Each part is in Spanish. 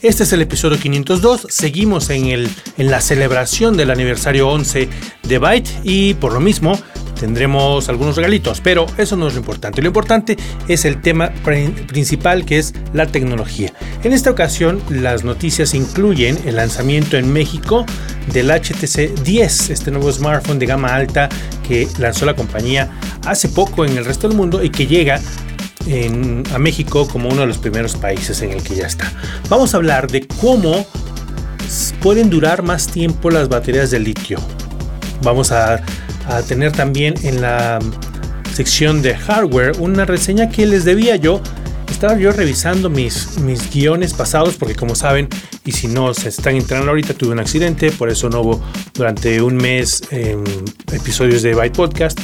Este es el episodio 502. Seguimos en, el, en la celebración del aniversario 11 de Byte y por lo mismo tendremos algunos regalitos, pero eso no es lo importante. Lo importante es el tema principal que es la tecnología. En esta ocasión las noticias incluyen el lanzamiento en México del HTC 10, este nuevo smartphone de gama alta que lanzó la compañía hace poco en el resto del mundo y que llega a México como uno de los primeros países en el que ya está. Vamos a hablar de cómo pueden durar más tiempo las baterías de litio. Vamos a, tener también en la sección de hardware una reseña que les debía yo. Estaba yo revisando mis, mis guiones pasados porque como saben, y si no se están entrando ahorita, tuve un accidente, por eso no hubo durante un mes episodios de Byte Podcast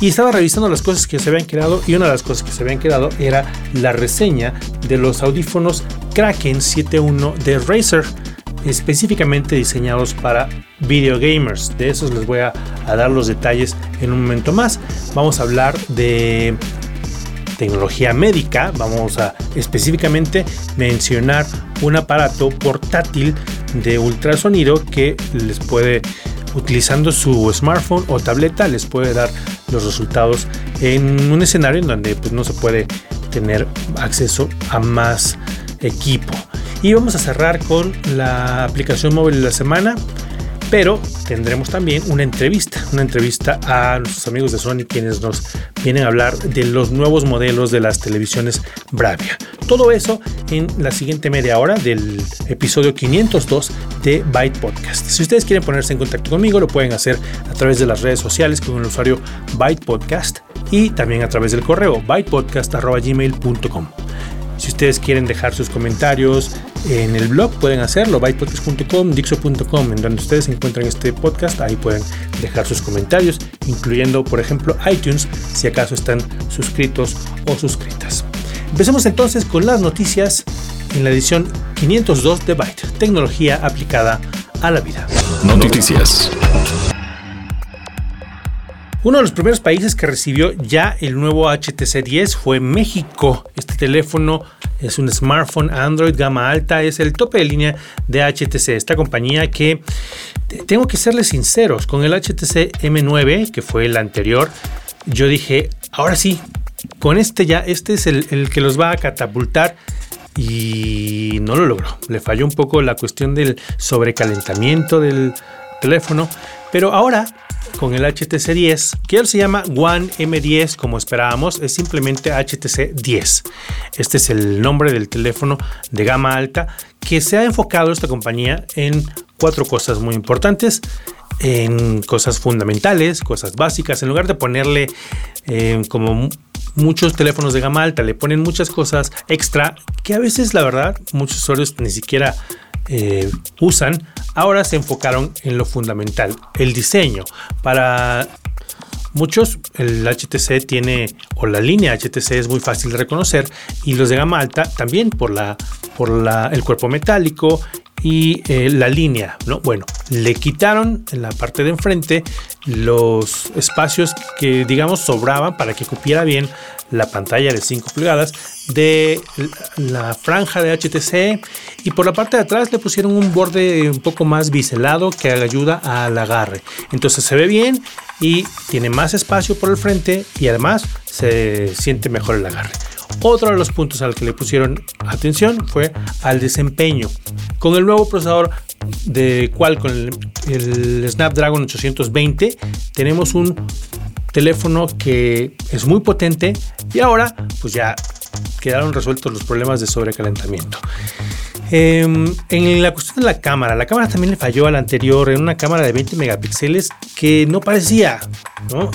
y estaba revisando las cosas que se habían quedado y una de las cosas que se habían quedado era la reseña de los audífonos Kraken 7.1 de Razer específicamente diseñados para video gamers. De esos les voy a, dar los detalles en un momento más. Vamos a hablar de tecnología médica. Vamos a específicamente mencionar un aparato portátil de ultrasonido que les puede utilizando su smartphone o tableta les puede dar los resultados en un escenario en donde pues, no se puede tener acceso a más equipo. Y vamos a cerrar con la aplicación móvil de la semana pero tendremos también una entrevista, una entrevista a nuestros amigos de Sony quienes nos vienen a hablar de los nuevos modelos de las televisiones Bravia. Todo eso en la siguiente media hora del episodio 502 de Byte Podcast. Si ustedes quieren ponerse en contacto conmigo, lo pueden hacer a través de las redes sociales con el usuario Byte Podcast y también a través del correo bytepodcast.gmail.com. Si ustedes quieren dejar sus comentarios en el blog, pueden hacerlo, bytepodcast.com, dixo.com, en donde ustedes encuentran este podcast, ahí pueden dejar sus comentarios, incluyendo, por ejemplo, iTunes, si acaso están suscritos o suscritas. Empecemos entonces con las noticias en la edición 502 de Byte, tecnología aplicada a la vida. Noticias. Uno de los primeros países que recibió ya el nuevo HTC 10 fue México. Este teléfono es un smartphone Android gama alta, es el tope de línea de HTC, esta compañía que tengo que serles sinceros, con el HTC M9, que fue el anterior, yo dije, ahora sí, con este ya, este es el, el que los va a catapultar y no lo logró. Le falló un poco la cuestión del sobrecalentamiento del teléfono, pero ahora con el HTC 10, que se llama One M10 como esperábamos, es simplemente HTC 10. Este es el nombre del teléfono de gama alta que se ha enfocado esta compañía en cuatro cosas muy importantes, en cosas fundamentales, cosas básicas, en lugar de ponerle eh, como muchos teléfonos de gama alta, le ponen muchas cosas extra que a veces la verdad muchos usuarios ni siquiera eh, usan, ahora se enfocaron en lo fundamental, el diseño. Para muchos el HTC tiene, o la línea HTC es muy fácil de reconocer, y los de gama alta también por, la, por la, el cuerpo metálico y eh, la línea, ¿no? Bueno, le quitaron en la parte de enfrente los espacios que digamos sobraban para que cupiera bien la pantalla de 5 pulgadas de la franja de HTC y por la parte de atrás le pusieron un borde un poco más biselado que ayuda al agarre. Entonces se ve bien y tiene más espacio por el frente y además se siente mejor el agarre. Otro de los puntos al que le pusieron atención fue al desempeño. Con el nuevo procesador de Qualcomm, el, el Snapdragon 820, tenemos un teléfono que es muy potente y ahora pues ya quedaron resueltos los problemas de sobrecalentamiento. Em, en la cuestión de la cámara, la cámara también le falló a la anterior en una cámara de 20 megapíxeles que no parecía.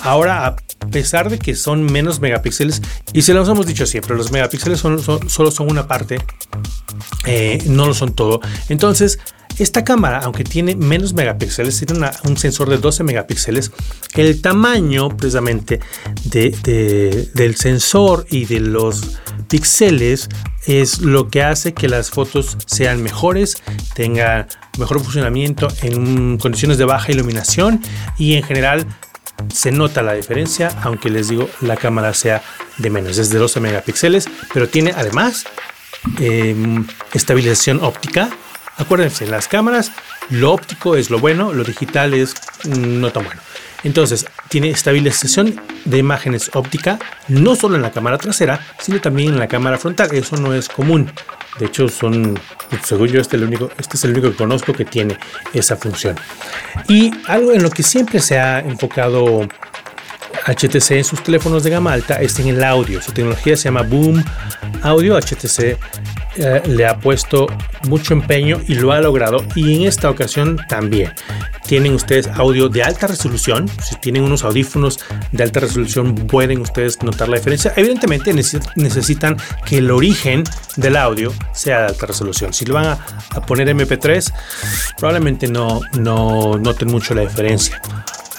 Ahora, a pesar de que son menos megapíxeles, y se los hemos dicho siempre, los megapíxeles solo son una parte, eh, no lo son todo. Entonces, Esta cámara, aunque tiene menos megapíxeles, tiene un sensor de 12 megapíxeles, el tamaño precisamente del sensor y de los píxeles es lo que hace que las fotos sean mejores, tengan mejor funcionamiento en condiciones de baja iluminación y en general se nota la diferencia, aunque les digo la cámara sea de menos, es de 12 megapíxeles, pero tiene además em, estabilización óptica. Acuérdense, las cámaras, lo óptico es lo bueno, lo digital es no tan bueno. Entonces, tiene estabilización de imágenes óptica, no solo en la cámara trasera, sino también en la cámara frontal. Eso no es común. De hecho, son, según yo, este, el único, este es el único que conozco que tiene esa función. Y algo en lo que siempre se ha enfocado HTC en sus teléfonos de gama alta es en el audio. Su tecnología se llama Boom Audio. HTC eh, le ha puesto mucho empeño y lo ha logrado. Y en esta ocasión también. Tienen ustedes audio de alta resolución. Si tienen unos audífonos de alta resolución, pueden ustedes notar la diferencia. Evidentemente necesitan que el origen del audio sea de alta resolución. Si lo van a, poner MP3, probablemente no, no noten mucho la diferencia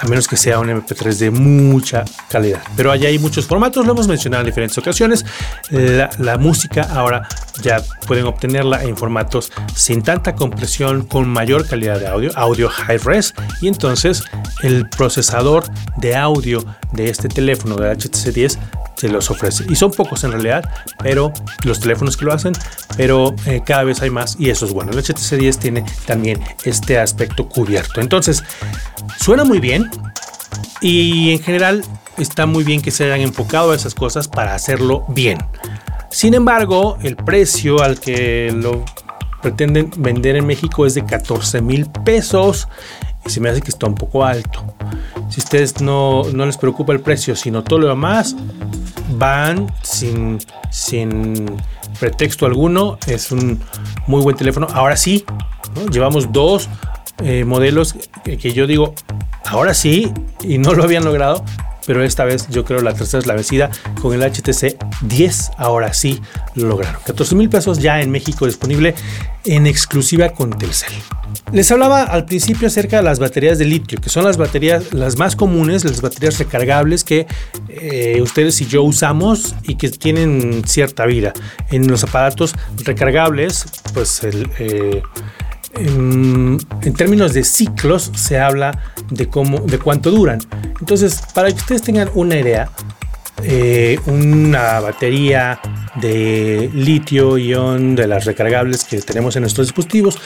a menos que sea un MP3 de mucha calidad. Pero allá hay muchos formatos, lo hemos mencionado en diferentes ocasiones. La, música ahora ya pueden obtenerla en formatos sin tanta compresión, con mayor calidad de audio, audio high res, y entonces el procesador de audio de este teléfono de HTC 10 se los ofrece. Y son pocos en realidad, pero los teléfonos que lo hacen, pero eh, cada vez hay más y eso es bueno. El HTC 10 tiene también este aspecto cubierto. Entonces, suena muy bien y en general está muy bien que se hayan enfocado a esas cosas para hacerlo bien. Sin embargo, el precio al que lo pretenden vender en México es de 14 mil pesos se me hace que está un poco alto. Si ustedes no, no les preocupa el precio, sino todo lo demás, van sin, sin pretexto alguno. Es un muy buen teléfono. Ahora sí, llevamos dos eh, modelos que, yo digo, ahora sí, y no lo habían logrado. Pero esta vez yo creo la tercera es la vencida. Con el HTC 10 ahora sí lo lograron. 14 mil pesos ya en México disponible en exclusiva con Telcel. Les hablaba al principio acerca de las baterías de litio, que son las baterías las más comunes, las baterías recargables que eh, ustedes y yo usamos y que tienen cierta vida. En los aparatos recargables, pues eh, en, términos de ciclos se habla de cómo, de cuánto duran. Entonces, para que ustedes tengan una idea, eh, una batería de litio-ion de las recargables que tenemos en nuestros dispositivos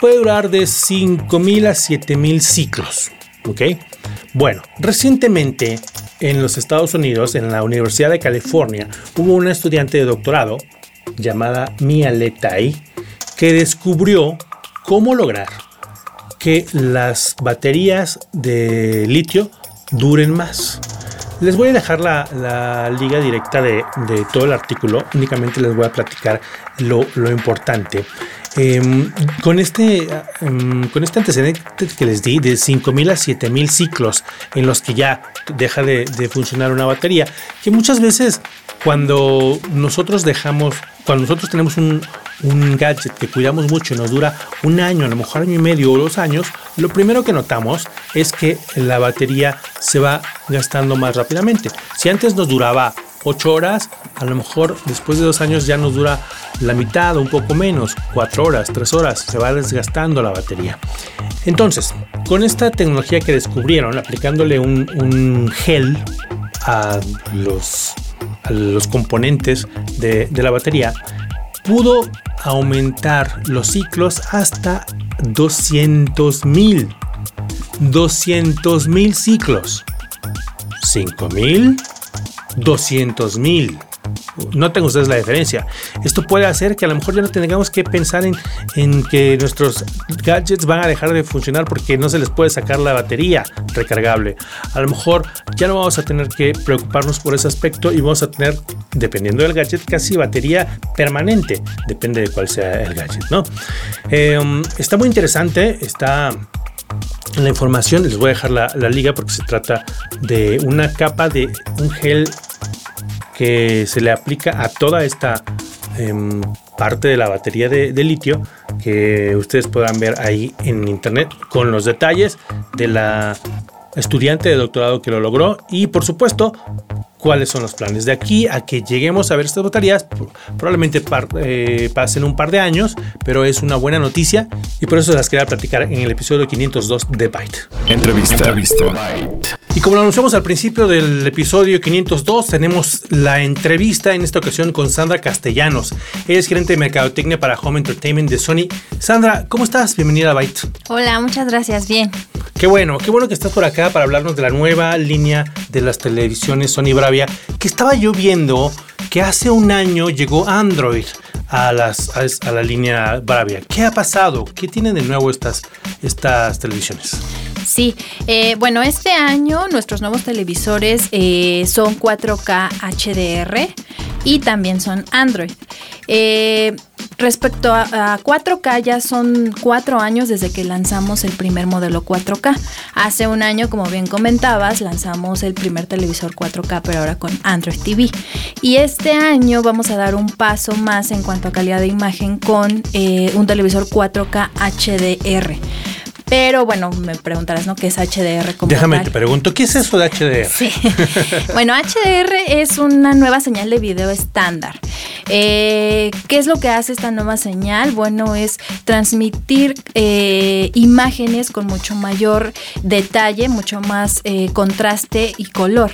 puede durar de 5000 a 7000 ciclos. ¿Ok? Bueno, recientemente en los Estados Unidos, en la Universidad de California, hubo una estudiante de doctorado llamada Mia Letai que descubrió cómo lograr que las baterías de litio duren más. Les voy a dejar la, liga directa de, todo el artículo, únicamente les voy a platicar lo, importante. Em, con, este, em, con este antecedente que les di de 5.000 a 7.000 ciclos en los que ya deja de, de funcionar una batería, que muchas veces cuando nosotros dejamos, cuando nosotros tenemos un, un gadget que cuidamos mucho y nos dura un año, a lo mejor año y medio o dos años, lo primero que notamos es que la batería se va gastando más rápidamente. Si antes nos duraba 8 horas, a lo mejor después de dos años ya nos dura la mitad o un poco menos, 4 horas, 3 horas, se va desgastando la batería. Entonces, con esta tecnología que descubrieron, aplicándole un, gel a los, componentes de la batería, pudo aumentar los ciclos hasta 200.000. 200.000 ciclos. 5.000, 200.000. Noten ustedes la diferencia. Esto puede hacer que a lo mejor ya no tengamos que pensar en, en, que nuestros gadgets van a dejar de funcionar porque no se les puede sacar la batería recargable. A lo mejor ya no vamos a tener que preocuparnos por ese aspecto y vamos a tener, dependiendo del gadget, casi batería permanente. Depende de cuál sea el gadget, ¿no? Em, está muy interesante. Está la información, les voy a dejar la, la, liga porque se trata de una capa de un gel que se le aplica a toda esta em, parte de la batería de, de litio que ustedes puedan ver ahí en internet con los detalles de la estudiante de doctorado que lo logró y por supuesto cuáles son los planes. De aquí a que lleguemos a ver estas baterías, probablemente eh, pasen un par de años, pero es una buena noticia y por eso las quería platicar en el episodio 502 de Byte. Entrevista. Entrevista. Y como lo anunciamos al principio del episodio 502, tenemos la entrevista en esta ocasión con Sandra Castellanos. Ella es gerente de mercadotecnia para Home Entertainment de Sony. Sandra, ¿cómo estás? Bienvenida a Byte. Hola, muchas gracias. Bien. Qué bueno, qué bueno que estás por acá para hablarnos de la nueva línea de las televisiones Sony Bravia, que estaba yo viendo que hace un año llegó Android a, las, a, la línea Bravia. ¿Qué ha pasado? ¿Qué tienen de nuevo estas, estas televisiones? Sí, eh, bueno, este año nuestros nuevos televisores eh, son 4K HDR y también son Android. Eh, respecto a, 4K, ya son cuatro años desde que lanzamos el primer modelo 4K. Hace un año, como bien comentabas, lanzamos el primer televisor 4K, pero ahora con Android TV. Y este año vamos a dar un paso más en cuanto a calidad de imagen con un televisor 4K HDR. Pero bueno, me preguntarás, ¿no? ¿Qué es HDR? Como Déjame te pregunto, ¿qué es eso de HDR? Sí. bueno, HDR es una nueva señal de video estándar. Eh, ¿Qué es lo que hace esta nueva señal? Bueno, es transmitir eh, imágenes con mucho mayor detalle, mucho más eh, contraste y color.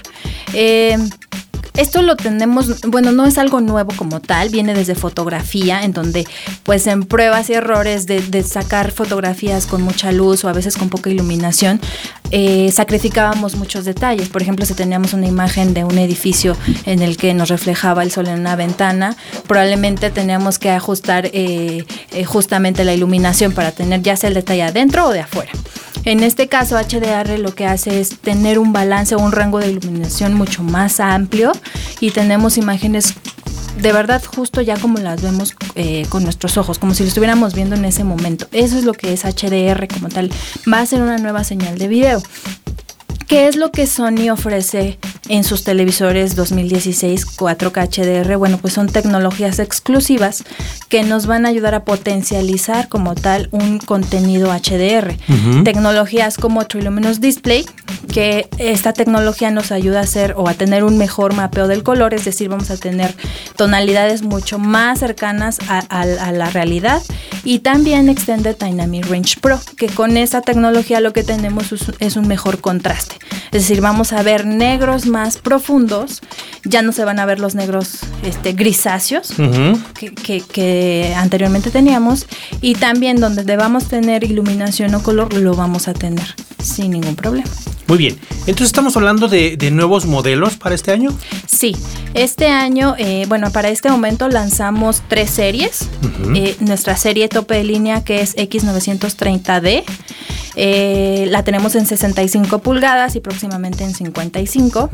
Esto lo tenemos, bueno, no es algo nuevo como tal, viene desde fotografía, en donde pues en pruebas y errores de, sacar fotografías con mucha luz o a veces con poca iluminación, eh, sacrificábamos muchos detalles. Por ejemplo, si teníamos una imagen de un edificio en el que nos reflejaba el sol en una ventana, probablemente teníamos que ajustar eh, eh, justamente la iluminación para tener ya sea el detalle adentro o de afuera. En este caso, HDR lo que hace es tener un balance o un rango de iluminación mucho más amplio y tenemos imágenes de verdad justo ya como las vemos eh, con nuestros ojos, como si lo estuviéramos viendo en ese momento. Eso es lo que es HDR como tal. Va a ser una nueva señal de video. ¿Qué es lo que Sony ofrece en sus televisores 2016 4K HDR? Bueno, pues son tecnologías exclusivas que nos van a ayudar a potencializar como tal un contenido HDR. Tecnologías como Triluminous Display, que esta tecnología nos ayuda a hacer o a tener un mejor mapeo del color, es decir, vamos a tener tonalidades mucho más cercanas a, la realidad. Y también Extended Dynamic Range Pro, que con esta tecnología lo que tenemos es un mejor contraste. Es decir, vamos a ver negros más profundos, ya no se van a ver los negros este, grisáceos que, anteriormente teníamos y también donde debamos tener iluminación o color lo vamos a tener sin ningún problema. Muy bien, entonces estamos hablando de, nuevos modelos para este año. Sí, este año, eh, bueno, para este momento lanzamos tres series. Eh, nuestra serie tope de línea que es X930D. Eh, la tenemos en 65 pulgadas y próximamente en 55.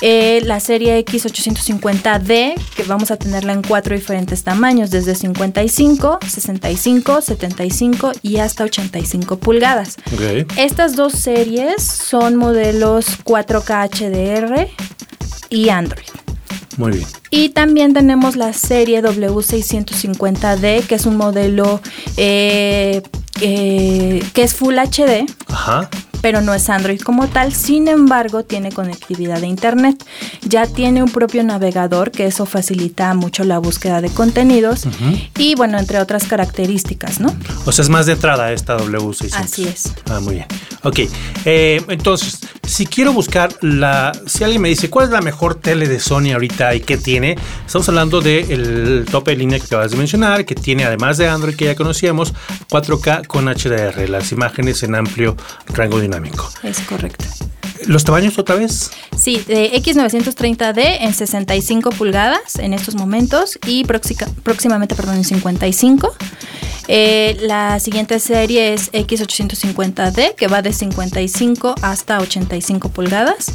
Eh, la serie X850D, que vamos a tenerla en cuatro diferentes tamaños, desde 55, 65, 75 y hasta 85 pulgadas. Estas dos series son modelos 4K HDR y Android. Muy bien. Y también tenemos la serie W650D, que es un modelo eh, eh, que es Full HD. Ajá pero no es Android como tal, sin embargo tiene conectividad de Internet. Ya tiene un propio navegador que eso facilita mucho la búsqueda de contenidos y bueno, entre otras características, ¿no? O sea, es más de entrada esta W600. Así es. Ah, muy bien. Ok, eh, entonces, si quiero buscar la, si alguien me dice cuál es la mejor tele de Sony ahorita y qué tiene, estamos hablando del tope de línea que acabas de mencionar, que tiene además de Android que ya conocíamos, 4K con HDR, las imágenes en amplio rango de dinámico. Es correcto. ¿Los tamaños otra vez? Sí, de X930D en 65 pulgadas en estos momentos y próximamente, perdón, en 55. Eh, la siguiente serie es X850D, que va de 55 hasta 85 pulgadas.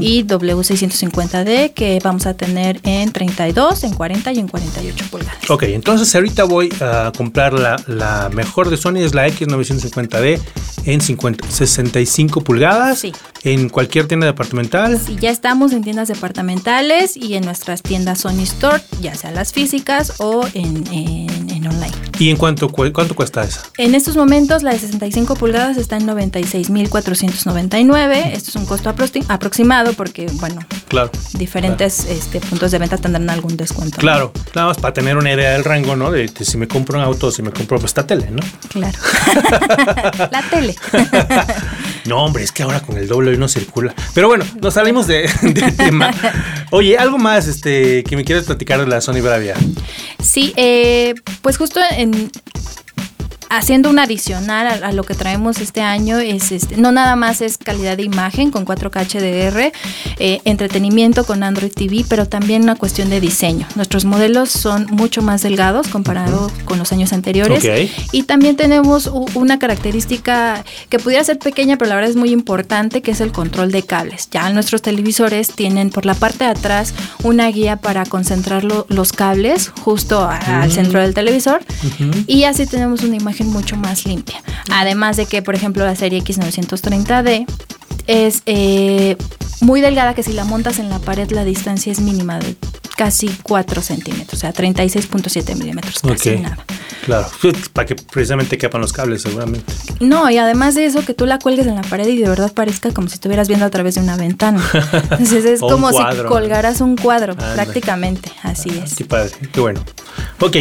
Y W650D, que vamos a tener en 32, en 40 y en 48 pulgadas. Ok, entonces ahorita voy a comprar la, la mejor de Sony, es la X950D en 50, 65 pulgadas. Sí. En cualquier tienda departamental. Sí, ya estamos en tiendas departamentales y en nuestras tiendas Sony Store, ya sea las físicas o en, en, en online. ¿Y en cuánto, cu- cuánto cuesta esa? En estos momentos la de 65 pulgadas está en 96.499. Esto es un costo aproxi- aproximado porque, bueno, Claro. diferentes este, puntos de venta tendrán algún descuento. ¿no? Claro, nada más para tener una idea del rango, ¿no? De, de si me compro un auto o si me compro pues, esta tele, ¿no? Claro. la tele. No, hombre, es que ahora con el doble no circula. Pero bueno, nos salimos de, tema. Oye, algo más este, que me quieres platicar de la Sony Bravia. Sí, eh, pues justo en haciendo un adicional a, a lo que traemos este año es este, no nada más es calidad de imagen con 4K HDR, eh, entretenimiento con Android TV, pero también una cuestión de diseño. Nuestros modelos son mucho más delgados comparado con los años anteriores. Y también tenemos una característica que pudiera ser pequeña, pero la verdad es muy importante, que es el control de cables. Ya nuestros televisores tienen por la parte de atrás una guía para concentrar lo- los cables justo a- al centro del televisor. Y así tenemos una imagen mucho más limpia. Además de que, por ejemplo, la serie X930D es eh, muy delgada que si la montas en la pared la distancia es mínima de casi 4 centímetros, o sea, 36.7 milímetros, casi nada. Claro, para que precisamente quepan los cables, seguramente. No, y además de eso, que tú la cuelgues en la pared y de verdad parezca como si estuvieras viendo a través de una ventana. Entonces es como si colgaras un cuadro, prácticamente, así es. Qué padre, qué bueno. Ok,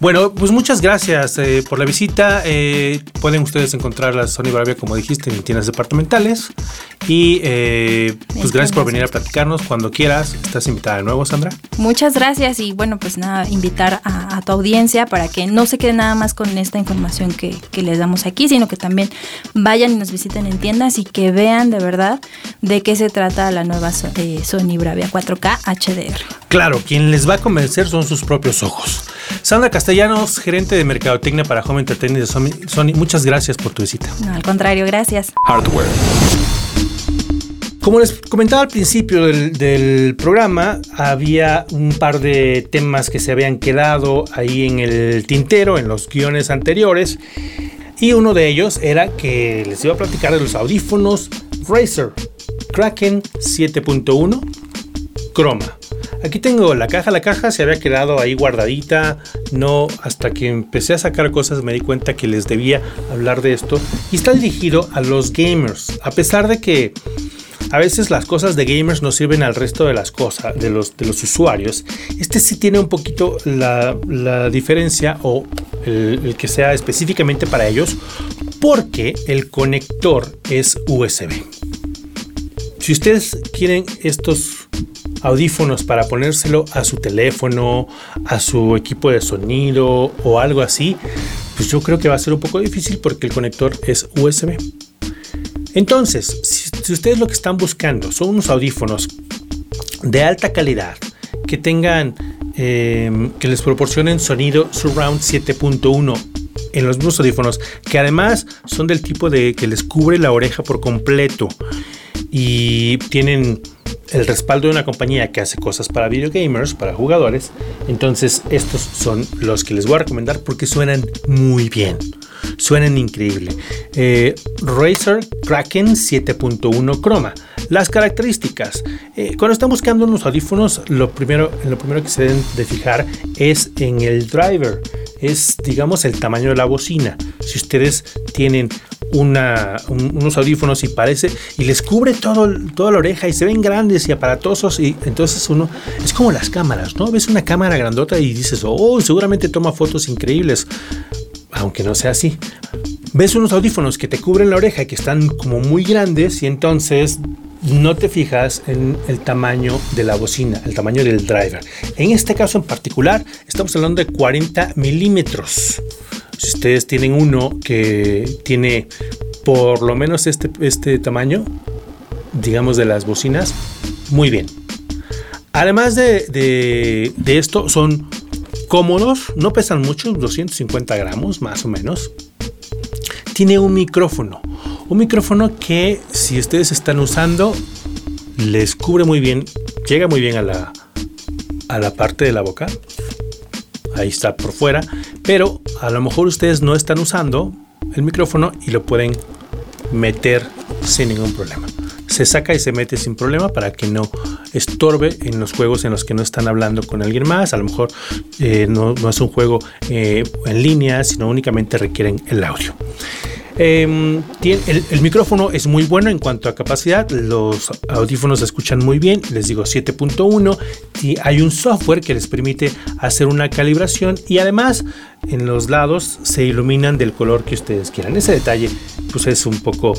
bueno, pues muchas gracias eh, por la visita. Eh, pueden ustedes encontrar la Sony Bravia, como dijiste, en tiendas departamentales. Y eh, pues gracias por venir a platicarnos cuando quieras. Estás invitada de nuevo, Sandra. Muchas gracias y bueno, pues nada, invitar a, a tu audiencia para que no se quede nada más con esta información que, que les damos aquí, sino que también vayan y nos visiten en tiendas y que vean de verdad de qué se trata la nueva eh, Sony Bravia 4K HDR. Claro, quien les va a convencer son sus propios ojos. Sandra Castellanos, gerente de Mercadotecnia para Home Entertainment de Sony, muchas gracias por tu visita. No, al contrario, gracias. Hardware. Como les comentaba al principio del, del programa, había un par de temas que se habían quedado ahí en el tintero, en los guiones anteriores. Y uno de ellos era que les iba a platicar de los audífonos Razer Kraken 7.1 Chroma. Aquí tengo la caja, la caja se había quedado ahí guardadita, no hasta que empecé a sacar cosas me di cuenta que les debía hablar de esto y está dirigido a los gamers, a pesar de que a veces las cosas de gamers no sirven al resto de las cosas, de los, de los usuarios. Este sí tiene un poquito la, diferencia o el que sea específicamente para ellos porque el conector es USB. Si ustedes quieren estos audífonos para ponérselo a su teléfono, a su equipo de sonido o algo así, pues yo creo que va a ser un poco difícil porque el conector es USB. Entonces, si, ustedes lo que están buscando son unos audífonos de alta calidad, que tengan, eh, que les proporcionen sonido Surround 7.1 en los mismos audífonos, que además son del tipo de que les cubre la oreja por completo y tienen el respaldo de una compañía que hace cosas para videogamers, para jugadores. Entonces estos son los que les voy a recomendar porque suenan muy bien. Suenan increíble. Eh, Razer Kraken 7.1 Chroma. Las características. Eh, cuando están buscando unos audífonos, lo primero, lo primero que se deben de fijar es en el driver. Es, digamos, el tamaño de la bocina. Si ustedes tienen unos audífonos y parece y les cubre todo, toda la oreja y se ven grandes y aparatosos y entonces uno es como las cámaras, ¿no? Ves una cámara grandota y dices, oh, seguramente toma fotos increíbles, aunque no sea así. Ves unos audífonos que te cubren la oreja que están como muy grandes y entonces no te fijas en el tamaño de la bocina, el tamaño del driver. En este caso en particular, estamos hablando de 40 milímetros. Si ustedes tienen uno que tiene por lo menos este, este tamaño, digamos de las bocinas, muy bien. Además de, de- esto, son cómodos, no pesan mucho, 250 gramos más o menos. Tiene un micrófono, un micrófono que si ustedes están usando, les cubre muy bien, llega muy bien a la, a la parte de la boca. Ahí está por fuera, pero a lo mejor ustedes no están usando el micrófono y lo pueden meter sin ningún problema. Se saca y se mete sin problema para que no estorbe en los juegos en los que no están hablando con alguien más. A lo mejor eh, no, es un juego eh, en línea, sino únicamente requieren el audio. Em, el, micrófono es muy bueno en cuanto a capacidad, los audífonos se escuchan muy bien, les digo 7.1 y hay un software que les permite hacer una calibración y además en los lados se iluminan del color que ustedes quieran. Ese detalle pues es un poco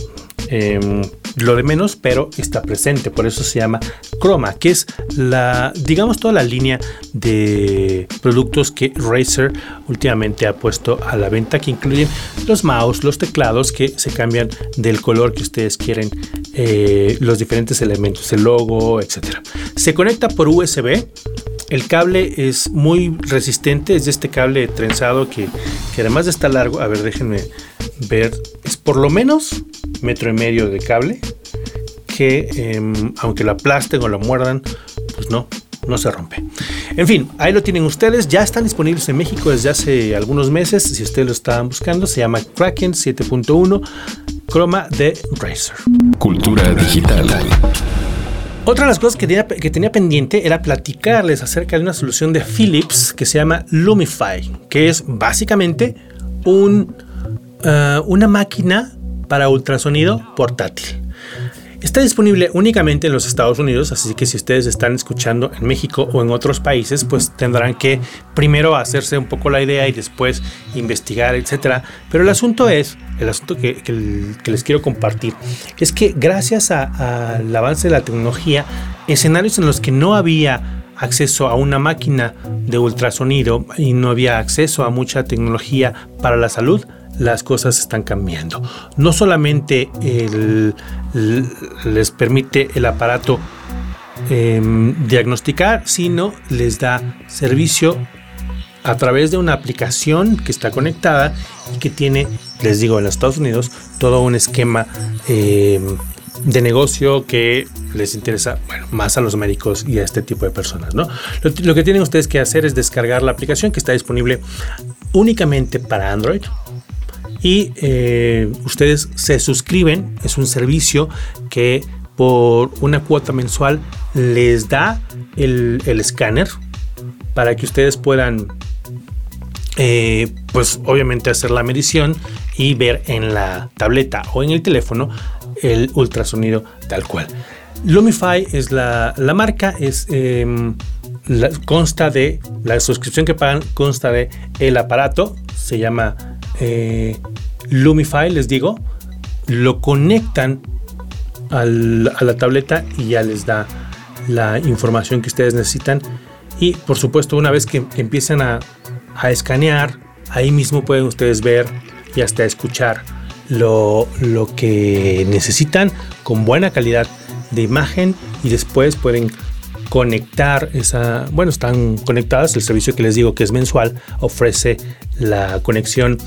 Em, lo de menos, pero está presente. Por eso se llama Chroma, que es la, digamos, toda la línea de productos que Razer últimamente ha puesto a la venta, que incluyen los mouse, los teclados que se cambian del color que ustedes quieren, eh, los diferentes elementos, el logo, etcétera. Se conecta por USB. El cable es muy resistente, es de este cable trenzado que, que además de estar largo, a ver, déjenme ver, es por lo menos metro y medio de cable que em, aunque lo aplasten o lo muerdan, pues no, no se rompe. En fin, ahí lo tienen ustedes. Ya están disponibles en México desde hace algunos meses. Si ustedes lo estaban buscando, se llama Kraken 7.1 Chroma de Razer. Cultura digital. Otra de las cosas que tenía, que tenía, pendiente era platicarles acerca de una solución de Philips que se llama Lumify, que es básicamente un, eh, una máquina para ultrasonido portátil. Está disponible únicamente en los Estados Unidos, así que si ustedes están escuchando en México o en otros países, pues tendrán que primero hacerse un poco la idea y después investigar, etcétera. Pero el asunto es, el asunto que, les quiero compartir, es que gracias al avance de la tecnología, escenarios en los que no había acceso a una máquina de ultrasonido y no había acceso a mucha tecnología para la salud, las cosas están cambiando. No solamente les permite el aparato em, diagnosticar, sino les da servicio a través de una aplicación que está conectada y que tiene, les digo, en los Estados Unidos, todo un esquema em, de negocio que les interesa más a los médicos y a este tipo de personas. ¿no? lo que tienen ustedes que hacer es descargar la aplicación que está disponible únicamente para Android y eh, ustedes se suscriben, es un servicio que por una cuota mensual les da el, escáner para que ustedes puedan eh, pues obviamente hacer la medición y ver en la tableta o en el teléfono el ultrasonido tal cual. Lumify es la, marca, es em, consta de la suscripción que pagan, consta de el aparato, se llama eh, Lumify, les digo, lo conectan a la tableta y ya les da la información que ustedes necesitan. Y por supuesto, una vez que empiezan a, escanear, ahí mismo pueden ustedes ver y hasta escuchar lo, lo, que necesitan con buena calidad de imagen y después pueden conectar esa, bueno, están conectadas, el servicio que les digo que es mensual ofrece la conexión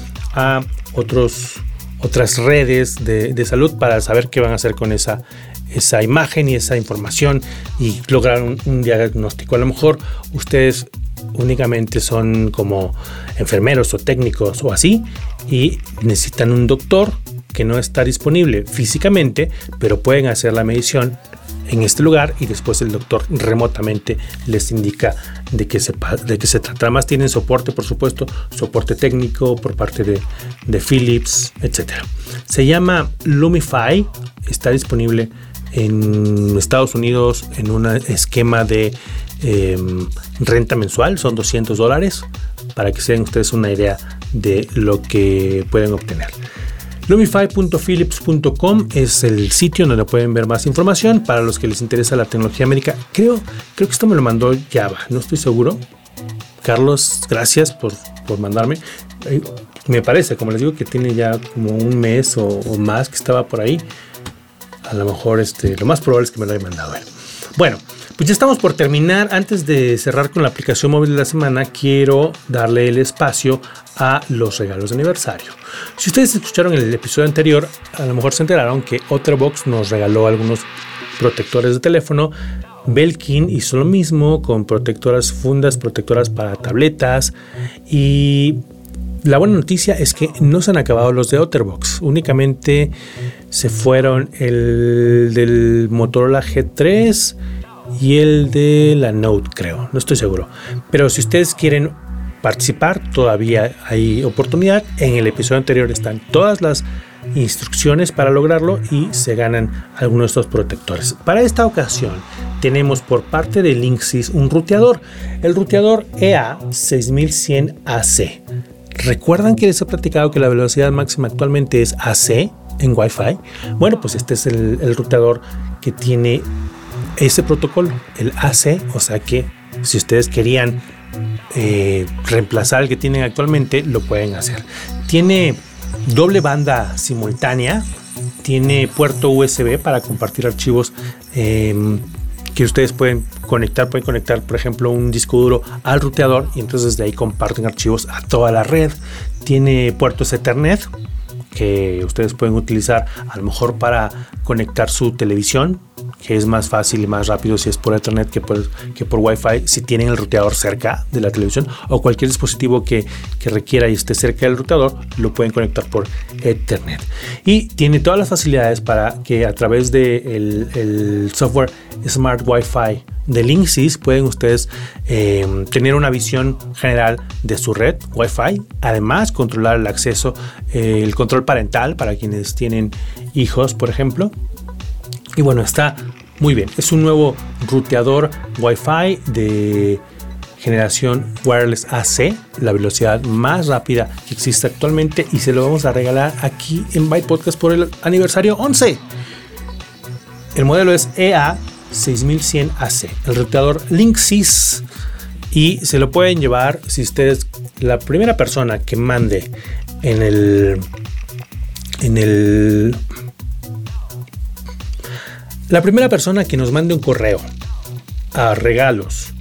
otros, otras redes de, salud para saber qué van a hacer con esa, esa imagen y esa información y lograr un, diagnóstico. A lo mejor ustedes únicamente son como enfermeros o técnicos o así y necesitan un doctor que no está disponible físicamente, pero pueden hacer la medición en este lugar y después el doctor remotamente les indica de qué se, de qué se trata. Además tienen soporte, por supuesto, soporte técnico por parte de, de Philips, etc. Se llama Lumify, está disponible en Estados Unidos en un esquema de em, renta mensual, son 200 dólares, para que se den ustedes una idea de lo que pueden obtener. Lumify.philips.com es el sitio donde pueden ver más información para los que les interesa la tecnología médica. Creo, creo que esto me lo mandó Java, no estoy seguro. Carlos, gracias por, por mandarme. Me parece, como les digo, que tiene ya como un mes o, más que estaba por ahí. A lo mejor este, lo más probable es que me lo haya mandado. Bueno, pues ya estamos por terminar. Antes de cerrar con la aplicación móvil de la semana, quiero darle el espacio a los regalos de aniversario. Si ustedes escucharon el episodio anterior, a lo mejor se enteraron que Otterbox nos regaló algunos protectores de teléfono. Belkin hizo lo mismo con protectoras fundas, protectoras para tabletas y la buena noticia es que no se han acabado los de Otterbox. Únicamente se fueron el del Motorola G3 y el de la Note, creo. No estoy seguro. Pero si ustedes quieren participar, todavía hay oportunidad. En el episodio anterior están todas las instrucciones para lograrlo y se ganan algunos de estos protectores. Para esta ocasión tenemos por parte de Linksys un ruteador, el ruteador EA6100AC. ¿Recuerdan que les he platicado que la velocidad máxima actualmente es AC en Wi-Fi? Bueno, pues este es el, el ruteador que tiene ese protocolo, el AC, o sea que si ustedes querían eh, reemplazar el que tienen actualmente, lo pueden hacer. Tiene doble banda simultánea, tiene puerto USB para compartir archivos em, que ustedes pueden conectar, pueden conectar por ejemplo un disco duro al ruteador y entonces de ahí comparten archivos a toda la red. Tiene puertos Ethernet que ustedes pueden utilizar a lo mejor para conectar su televisión que es más fácil y más rápido si es por Ethernet que por, que por Wi-Fi, si tienen el ruteador cerca de la televisión o cualquier dispositivo que, requiera y esté cerca del ruteador, lo pueden conectar por Ethernet. Y tiene todas las facilidades para que a través del de el software Smart Wi-Fi de Linksys pueden ustedes em, tener una visión general de su red Wi-Fi. Además, controlar el acceso, el control parental para quienes tienen hijos, por ejemplo. Y bueno, está muy bien. Es un nuevo ruteador Wi-Fi de generación wireless AC, la velocidad más rápida que existe actualmente y se lo vamos a regalar aquí en Byte Podcast por el aniversario 11. El modelo es EA6100AC, el ruteador Linksys y se lo pueden llevar si ustedes la primera persona que mande en el en el la primera persona que nos mande un correo a regalos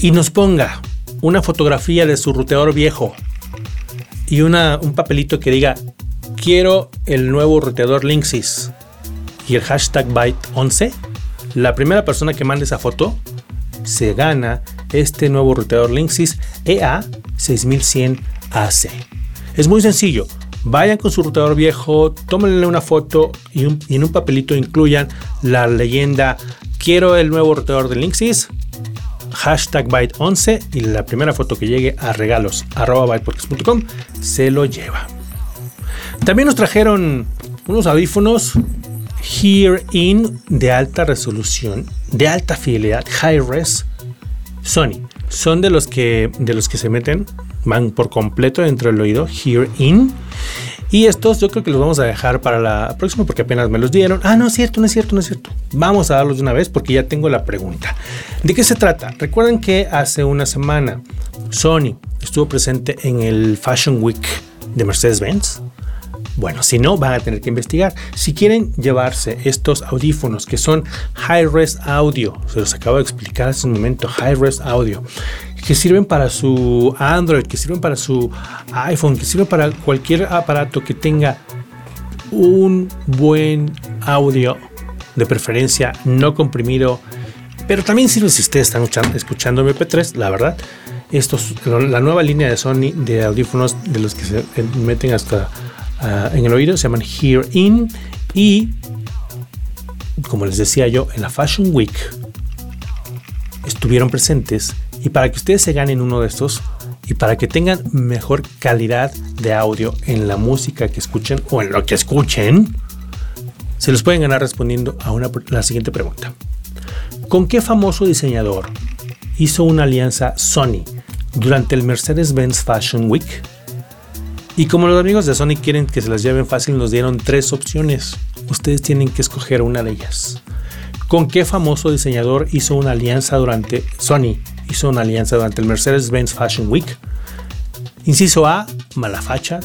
y nos ponga una fotografía de su ruteador viejo y una, un papelito que diga quiero el nuevo ruteador Linksys y el hashtag Byte11, la primera persona que mande esa foto se gana este nuevo ruteador Linksys EA6100AC. Es muy sencillo vayan con su routador viejo, tómenle una foto y, en un papelito incluyan la leyenda quiero el nuevo routador de Linksys, hashtag byte11 y la primera foto que llegue a regalos arroba se lo lleva. También nos trajeron unos audífonos Here In de alta resolución, de alta fidelidad, high res, Sony. Son de los que de los que se meten van por completo dentro del oído, Here In. Y estos yo creo que los vamos a dejar para la próxima porque apenas me los dieron. Ah, no es cierto, no es cierto, no es cierto. Vamos a darlos de una vez porque ya tengo la pregunta. ¿De qué se trata? Recuerden que hace una semana Sony estuvo presente en el Fashion Week de Mercedes-Benz. Bueno, si no, van a tener que investigar. Si quieren llevarse estos audífonos que son High Res Audio, se los acabo de explicar hace un momento, High Res Audio, que sirven para su Android, que sirven para su iPhone, que sirven para cualquier aparato que tenga un buen audio, de preferencia no comprimido, pero también sirve si ustedes están escuchando, MP3, la verdad. Estos, la nueva línea de Sony de audífonos de los que se meten hasta Ah, en el oído, se llaman Hear In y como les decía yo, en la Fashion Week estuvieron presentes y para que ustedes se ganen uno de estos y para que tengan mejor calidad de audio en la música que escuchen o en lo que escuchen, se los pueden ganar respondiendo a una, la siguiente pregunta. ¿Con qué famoso diseñador hizo una alianza Sony durante el Mercedes-Benz Fashion Week? Y como los amigos de Sony quieren que se las lleven fácil, nos dieron tres opciones. Ustedes tienen que escoger una de ellas. ¿Con qué famoso diseñador hizo una alianza durante Sony? Hizo una alianza durante el Mercedes-Benz Fashion Week. Inciso A, Malafacha.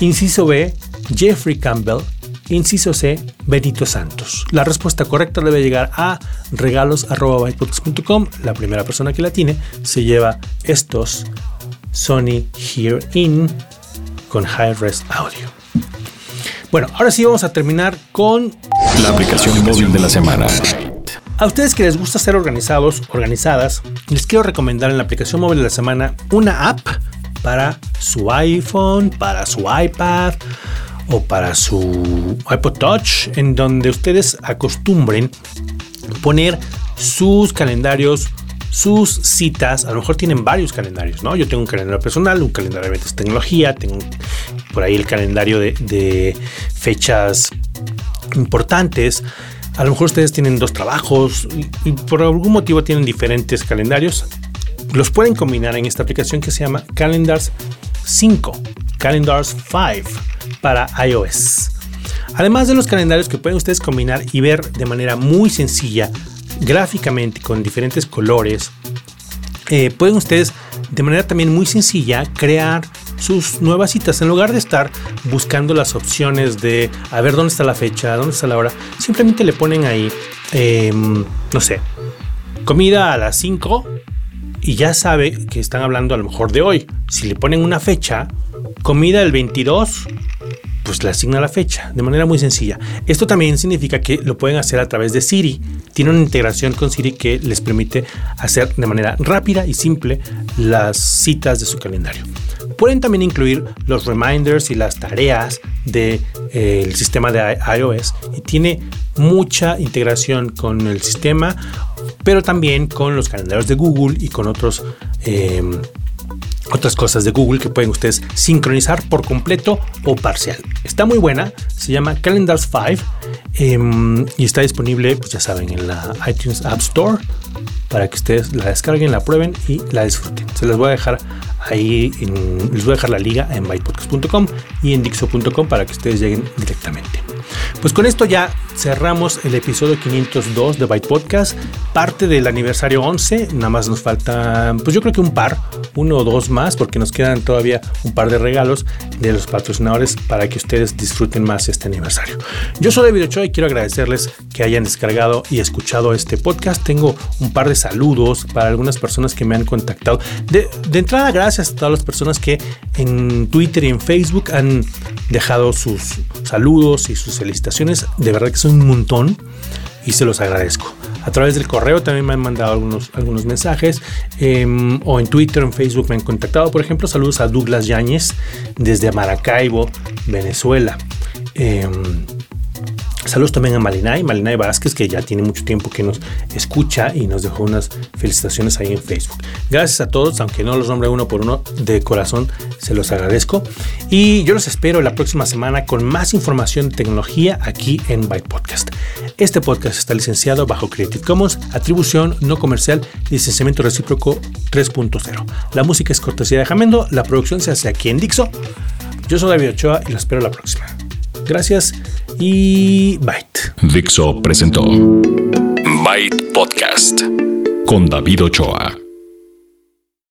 Inciso B, Jeffrey Campbell. Inciso C, Benito Santos. La respuesta correcta debe llegar a regalos.com. La primera persona que la tiene se lleva estos Sony Here In con High Res Audio. Bueno, ahora sí vamos a terminar con la aplicación móvil de la semana. A ustedes que les gusta ser organizados, organizadas, les quiero recomendar en la aplicación móvil de la semana una app para su iPhone, para su iPad o para su iPod Touch, en donde ustedes acostumbren poner sus calendarios, sus citas. A lo mejor tienen varios calendarios, ¿no? Yo tengo un calendario personal, un calendario de eventos de tecnología, tengo por ahí el calendario de, de fechas importantes. A lo mejor ustedes tienen dos trabajos y, por algún motivo tienen diferentes calendarios. Los pueden combinar en esta aplicación que se llama Calendars 5, Calendars 5 para iOS. Además de los calendarios que pueden ustedes combinar y ver de manera muy sencilla, gráficamente, con diferentes colores, eh, pueden ustedes de manera también muy sencilla crear sus nuevas citas. En lugar de estar buscando las opciones de a ver dónde está la fecha, dónde está la hora, simplemente le ponen ahí, em, no sé, comida a las 5 y ya sabe que están hablando a lo mejor de hoy. Si le ponen una fecha, comida el 22, pues le asigna la fecha de manera muy sencilla. Esto también significa que lo pueden hacer a través de Siri. Tiene una integración con Siri que les permite hacer de manera rápida y simple las citas de su calendario. Pueden también incluir los reminders y las tareas del de, eh, sistema de iOS y tiene mucha integración con el sistema, pero también con los calendarios de Google y con otros eh, otras cosas de Google que pueden ustedes sincronizar por completo o parcial. Está muy buena, se llama Calendars 5 em, y está disponible, pues ya saben, en la iTunes App Store para que ustedes la descarguen, la prueben y la disfruten. Se les voy a dejar ahí, les voy a dejar la liga en bytepodcast.com y en dixo.com para que ustedes lleguen directamente. Pues con esto ya cerramos el episodio 502 de Byte Podcast, parte del aniversario 11. Nada más nos falta, pues yo creo que un par, uno o dos más, porque nos quedan todavía un par de regalos de los patrocinadores para que ustedes disfruten más este aniversario. Yo soy David Ochoa y quiero agradecerles que hayan descargado y escuchado este podcast. Tengo un par de saludos para algunas personas que me han contactado. De, de entrada, gracias a todas las personas que en Twitter y en Facebook han dejado sus saludos y sus felicitaciones. De verdad que son un montón y se los agradezco. A través del correo también me han mandado algunos, algunos mensajes em, o en Twitter, en Facebook me han contactado. Por ejemplo, saludos a Douglas Yáñez desde Maracaibo, Venezuela. Em, Saludos también a Malinay, Malinay Vázquez, que ya tiene mucho tiempo que nos escucha y nos dejó unas felicitaciones ahí en Facebook. Gracias a todos, aunque no los nombre uno por uno, de corazón se los agradezco. Y yo los espero la próxima semana con más información de tecnología aquí en Byte Podcast. Este podcast está licenciado bajo Creative Commons, atribución no comercial, licenciamiento recíproco 3.0. La música es cortesía de Jamendo, la producción se hace aquí en Dixo. Yo soy David Ochoa y los espero la próxima. Gracias y Byte. Dixo presentó Byte Podcast con David Ochoa.